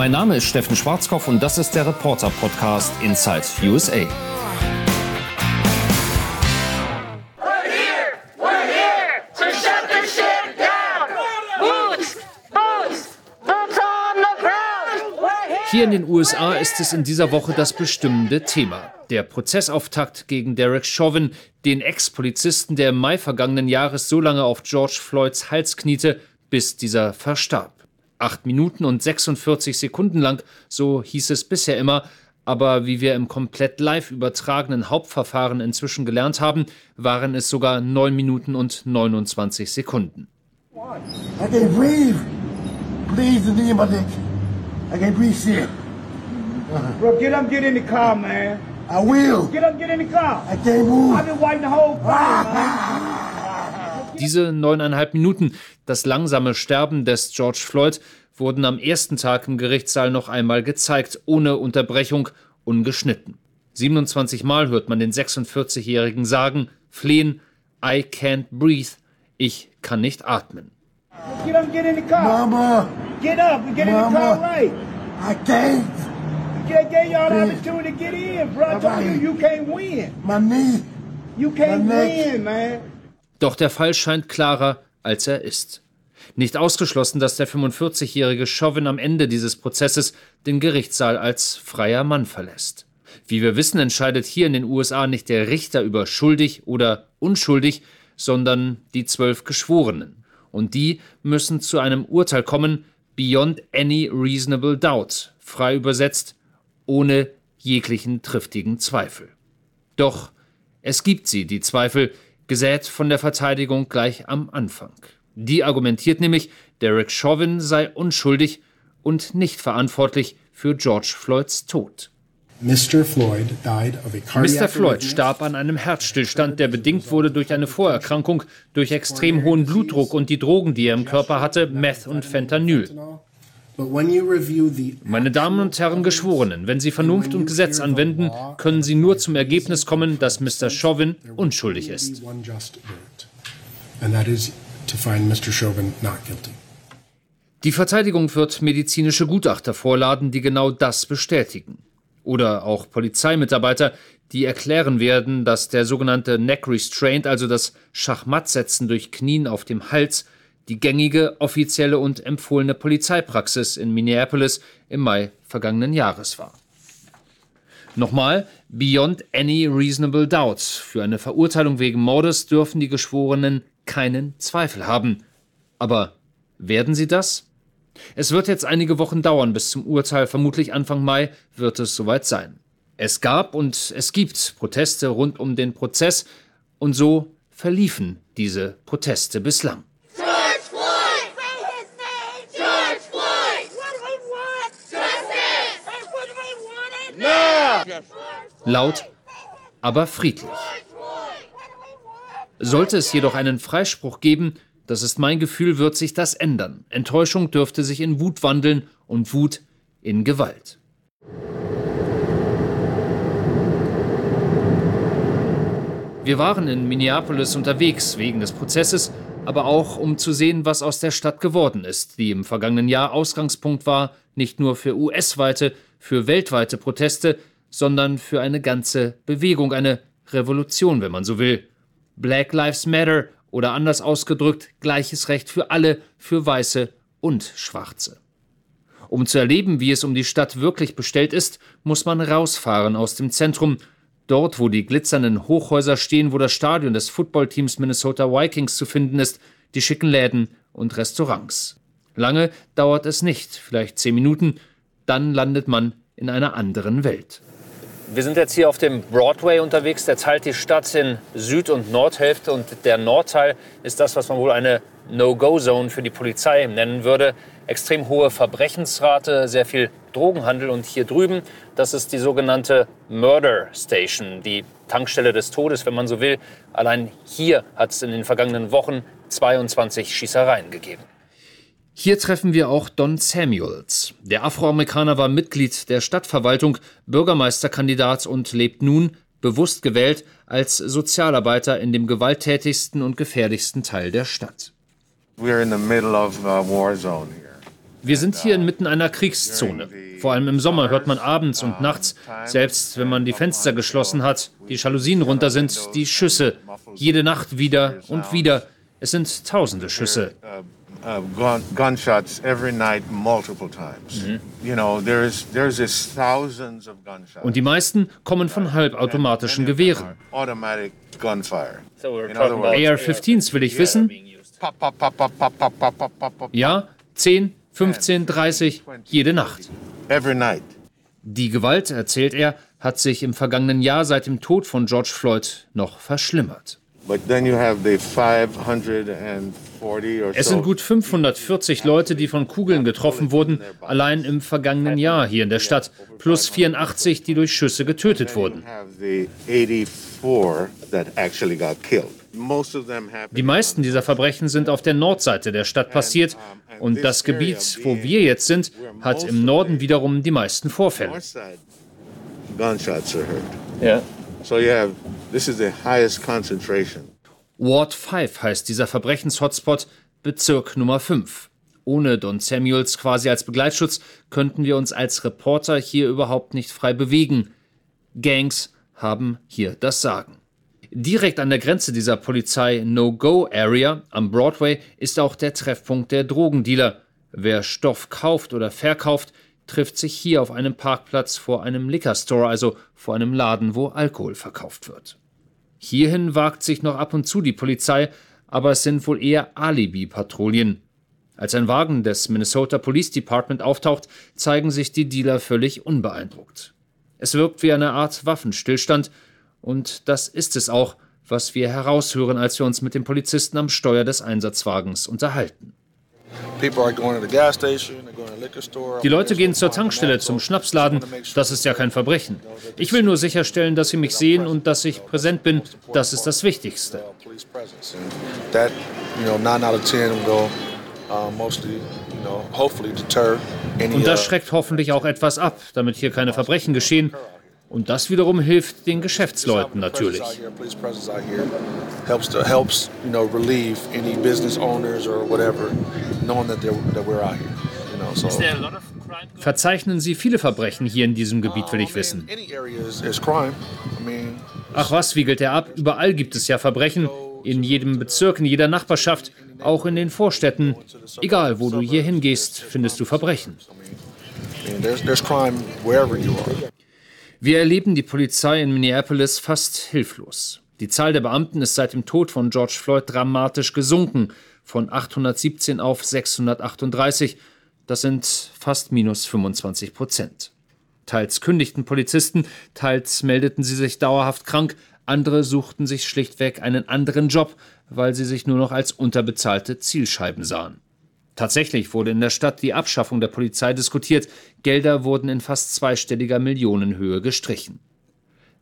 Mein Name ist Steffen Schwarzkopf und das ist der Reporter Podcast Inside USA. Hier in den USA ist es in dieser Woche das bestimmende Thema. Der Prozessauftakt gegen Derek Chauvin, den Ex-Polizisten, der im Mai vergangenen Jahres so lange auf George Floyds Hals kniete, bis dieser verstarb. Acht Minuten und 46 Sekunden lang, so hieß es bisher immer, aber wie wir im komplett live übertragenen Hauptverfahren inzwischen gelernt haben, waren es sogar neun Minuten und 29 Sekunden. I can't breathe. Please, I can't breathe shit. Bro, get up, get in the car, man. I will. Get up, get in the car. I can't move. I've been waiting the whole time, Diese neuneinhalb Minuten, das langsame Sterben des George Floyd, wurden am ersten Tag im Gerichtssaal noch einmal gezeigt, ohne Unterbrechung, ungeschnitten. 27 Mal hört man den 46-Jährigen sagen, flehen, I can't breathe, ich kann nicht atmen. Get up, get in the car. Mama. Get up and get Mama. in the car right. I can't. I gave y'all the opportunity to get in, bro. I told you, you can't win. My knee. You can't win, man. Doch der Fall scheint klarer, als er ist. Nicht ausgeschlossen, dass der 45-jährige Chauvin am Ende dieses Prozesses den Gerichtssaal als freier Mann verlässt. Wie wir wissen, entscheidet hier in den USA nicht der Richter über schuldig oder unschuldig, sondern die zwölf Geschworenen und die müssen zu einem Urteil kommen, beyond any reasonable doubt, frei übersetzt, ohne jeglichen triftigen Zweifel. Doch es gibt sie, die Zweifel, gesät von der Verteidigung gleich am Anfang. Die argumentiert nämlich, Derek Chauvin sei unschuldig und nicht verantwortlich für George Floyds Tod. Mr. Floyd, Mr. Floyd starb an einem Herzstillstand, der bedingt wurde durch eine Vorerkrankung, durch extrem hohen Blutdruck und die Drogen, die er im Körper hatte, Meth und Fentanyl. Meine Damen und Herren Geschworenen, wenn Sie Vernunft und Gesetz anwenden, können Sie nur zum Ergebnis kommen, dass Mr. Chauvin unschuldig ist. Die Verteidigung wird medizinische Gutachter vorladen, die genau das bestätigen oder auch Polizeimitarbeiter, die erklären werden, dass der sogenannte Neck Restraint, also das Schachmattsetzen durch Knien auf dem Hals, die gängige, offizielle und empfohlene Polizeipraxis in Minneapolis im Mai vergangenen Jahres war. Nochmal, beyond any reasonable doubt. Für eine Verurteilung wegen Mordes dürfen die Geschworenen keinen Zweifel haben. Aber werden sie das? Es wird jetzt einige Wochen dauern bis zum Urteil, vermutlich Anfang Mai wird es soweit sein. Es gab und es gibt Proteste rund um den Prozess und so verliefen diese Proteste bislang. Laut, aber friedlich. Sollte es jedoch einen Freispruch geben, das ist mein Gefühl, wird sich das ändern. Enttäuschung dürfte sich in Wut wandeln und Wut in Gewalt. Wir waren in Minneapolis unterwegs wegen des Prozesses, aber auch um zu sehen, was aus der Stadt geworden ist, die im vergangenen Jahr Ausgangspunkt war, nicht nur für US-weite, für weltweite Proteste, sondern für eine ganze Bewegung, eine Revolution, wenn man so will. Black Lives Matter oder anders ausgedrückt, gleiches Recht für alle, für Weiße und Schwarze. Um zu erleben, wie es um die Stadt wirklich bestellt ist, muss man rausfahren aus dem Zentrum, dort, wo die glitzernden Hochhäuser stehen, wo das Stadion des Footballteams Minnesota Vikings zu finden ist, die schicken Läden und Restaurants. Lange dauert es nicht, vielleicht zehn Minuten, dann landet man in einer anderen Welt. Wir sind jetzt hier auf dem Broadway unterwegs. Der teilt die Stadt in Süd- und Nordhälfte. Und der Nordteil ist das, was man wohl eine No-Go-Zone für die Polizei nennen würde. Extrem hohe Verbrechensrate, sehr viel Drogenhandel. Und hier drüben, das ist die sogenannte Murder Station, die Tankstelle des Todes, wenn man so will. Allein hier hat es in den vergangenen Wochen 22 Schießereien gegeben. Hier treffen wir auch Don Samuels. Der Afroamerikaner war Mitglied der Stadtverwaltung, Bürgermeisterkandidat und lebt nun, bewusst gewählt, als Sozialarbeiter in dem gewalttätigsten und gefährlichsten Teil der Stadt. Wir sind hier inmitten einer Kriegszone. Vor allem im Sommer hört man abends und nachts, selbst wenn man die Fenster geschlossen hat, die Jalousien runter sind, die Schüsse. Jede Nacht wieder und wieder. Es sind tausende Schüsse. Uh, gunshots every night multiple times. Mhm. You know, there's there's this thousands of gunshots. Und die meisten kommen von halbautomatischen Gewehren. Automatic gunfire. AR-15s will ich wissen. Ja, 10, 15, 30, jede Nacht. Every night. Die Gewalt, erzählt er, hat sich im vergangenen Jahr seit dem Tod von George Floyd noch verschlimmert. Es sind gut 540 Leute, die von Kugeln getroffen wurden, allein im vergangenen Jahr hier in der Stadt, plus 84, die durch Schüsse getötet wurden. Die meisten dieser Verbrechen sind auf der Nordseite der Stadt passiert und das Gebiet, wo wir jetzt sind, hat im Norden wiederum die meisten Vorfälle. Ja. So you have this is the highest concentration. Ward 5 heißt dieser Verbrechenshotspot, Bezirk Nummer 5. Ohne Don Samuels quasi als Begleitschutz könnten wir uns als Reporter hier überhaupt nicht frei bewegen. Gangs haben hier das Sagen. Direkt an der Grenze dieser Polizei-No-Go-Area am Broadway ist auch der Treffpunkt der Drogendealer. Wer Stoff kauft oder verkauft, trifft sich hier auf einem Parkplatz vor einem Liquor Store, also vor einem Laden, wo Alkohol verkauft wird. Hierhin wagt sich noch ab und zu die Polizei, aber es sind wohl eher Alibi-Patrouillen. Als ein Wagen des Minnesota Police Department auftaucht, zeigen sich die Dealer völlig unbeeindruckt. Es wirkt wie eine Art Waffenstillstand, und das ist es auch, was wir heraushören, als wir uns mit dem Polizisten am Steuer des Einsatzwagens unterhalten. Die Leute gehen zur Tankstelle, zum Schnapsladen. Das ist ja kein Verbrechen. Ich will nur sicherstellen, dass sie mich sehen und dass ich präsent bin. Das ist das Wichtigste. Und das schreckt hoffentlich auch etwas ab, damit hier keine Verbrechen geschehen und das wiederum hilft den Geschäftsleuten natürlich. Verzeichnen Sie viele Verbrechen hier in diesem Gebiet, will ich wissen. Ach was, wiegelt er ab? Überall gibt es ja Verbrechen. In jedem Bezirk, in jeder Nachbarschaft, auch in den Vorstädten. Egal, wo du hier hingehst, findest du Verbrechen. Wir erleben die Polizei in Minneapolis fast hilflos. Die Zahl der Beamten ist seit dem Tod von George Floyd dramatisch gesunken, von 817 auf 638. Das sind fast minus 25 Prozent. Teils kündigten Polizisten, teils meldeten sie sich dauerhaft krank, andere suchten sich schlichtweg einen anderen Job, weil sie sich nur noch als unterbezahlte Zielscheiben sahen. Tatsächlich wurde in der Stadt die Abschaffung der Polizei diskutiert, Gelder wurden in fast zweistelliger Millionenhöhe gestrichen.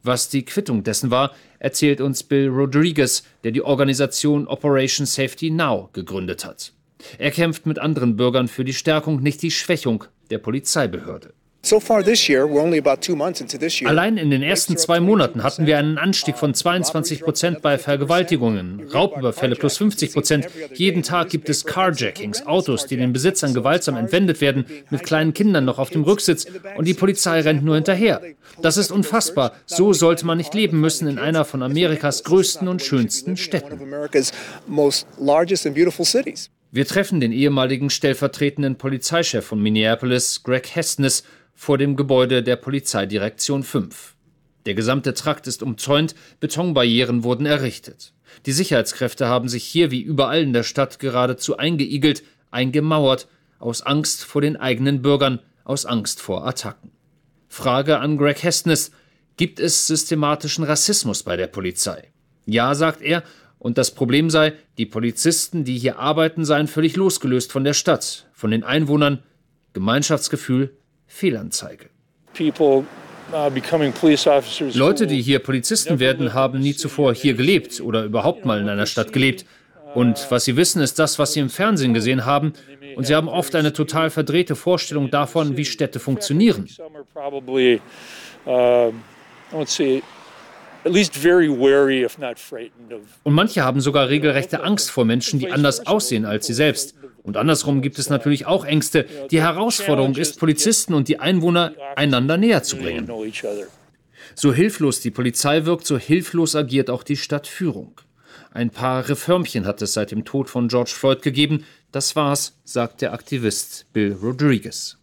Was die Quittung dessen war, erzählt uns Bill Rodriguez, der die Organisation Operation Safety Now gegründet hat. Er kämpft mit anderen Bürgern für die Stärkung, nicht die Schwächung der Polizeibehörde. Allein in den ersten zwei Monaten hatten wir einen Anstieg von 22 Prozent bei Vergewaltigungen, Raubüberfälle plus 50 Prozent. Jeden Tag gibt es Carjackings, Autos, die den Besitzern gewaltsam entwendet werden, mit kleinen Kindern noch auf dem Rücksitz. und die Polizei rennt nur hinterher. Das ist unfassbar. So sollte man nicht leben müssen in einer von Amerikas größten und schönsten Städten. Wir treffen den ehemaligen stellvertretenden Polizeichef von Minneapolis, Greg Hestnes, vor dem Gebäude der Polizeidirektion 5. Der gesamte Trakt ist umzäunt, Betonbarrieren wurden errichtet. Die Sicherheitskräfte haben sich hier wie überall in der Stadt geradezu eingeigelt, eingemauert, aus Angst vor den eigenen Bürgern, aus Angst vor Attacken. Frage an Greg Hestnes: Gibt es systematischen Rassismus bei der Polizei? Ja, sagt er, und das Problem sei, die Polizisten, die hier arbeiten, seien völlig losgelöst von der Stadt, von den Einwohnern, Gemeinschaftsgefühl, Fehlanzeige. Uh, Leute, die hier Polizisten werden, haben nie zuvor hier gelebt oder überhaupt mal in einer Stadt gelebt. Und was sie wissen, ist das, was sie im Fernsehen gesehen haben. Und sie haben oft eine total verdrehte Vorstellung davon, wie Städte funktionieren. Und manche haben sogar regelrechte Angst vor Menschen, die anders aussehen als sie selbst. Und andersrum gibt es natürlich auch Ängste. Die Herausforderung ist, Polizisten und die Einwohner einander näher zu bringen. So hilflos die Polizei wirkt, so hilflos agiert auch die Stadtführung. Ein paar Reformchen hat es seit dem Tod von George Floyd gegeben. Das war's, sagt der Aktivist Bill Rodriguez.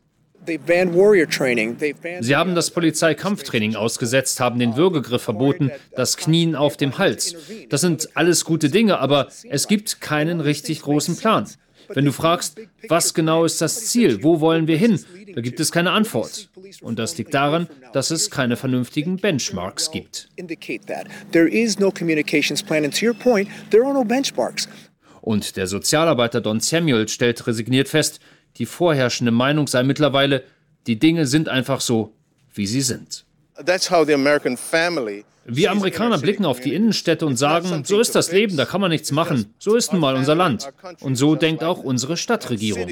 Sie haben das Polizeikampftraining ausgesetzt, haben den Würgegriff verboten, das Knien auf dem Hals. Das sind alles gute Dinge, aber es gibt keinen richtig großen Plan. Wenn du fragst, was genau ist das Ziel, wo wollen wir hin, da gibt es keine Antwort. Und das liegt daran, dass es keine vernünftigen Benchmarks gibt. Und der Sozialarbeiter Don Samuel stellt resigniert fest, die vorherrschende Meinung sei mittlerweile, die Dinge sind einfach so, wie sie sind. Wir Amerikaner blicken auf die Innenstädte und sagen, so ist das Leben, da kann man nichts machen. So ist nun mal unser Land. Und so denkt auch unsere Stadtregierung.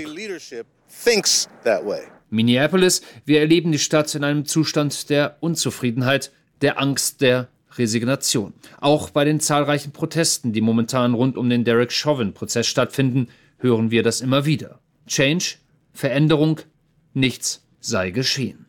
Minneapolis, wir erleben die Stadt in einem Zustand der Unzufriedenheit, der Angst, der Resignation. Auch bei den zahlreichen Protesten, die momentan rund um den Derek Chauvin-Prozess stattfinden, hören wir das immer wieder. Change, Veränderung, nichts sei geschehen.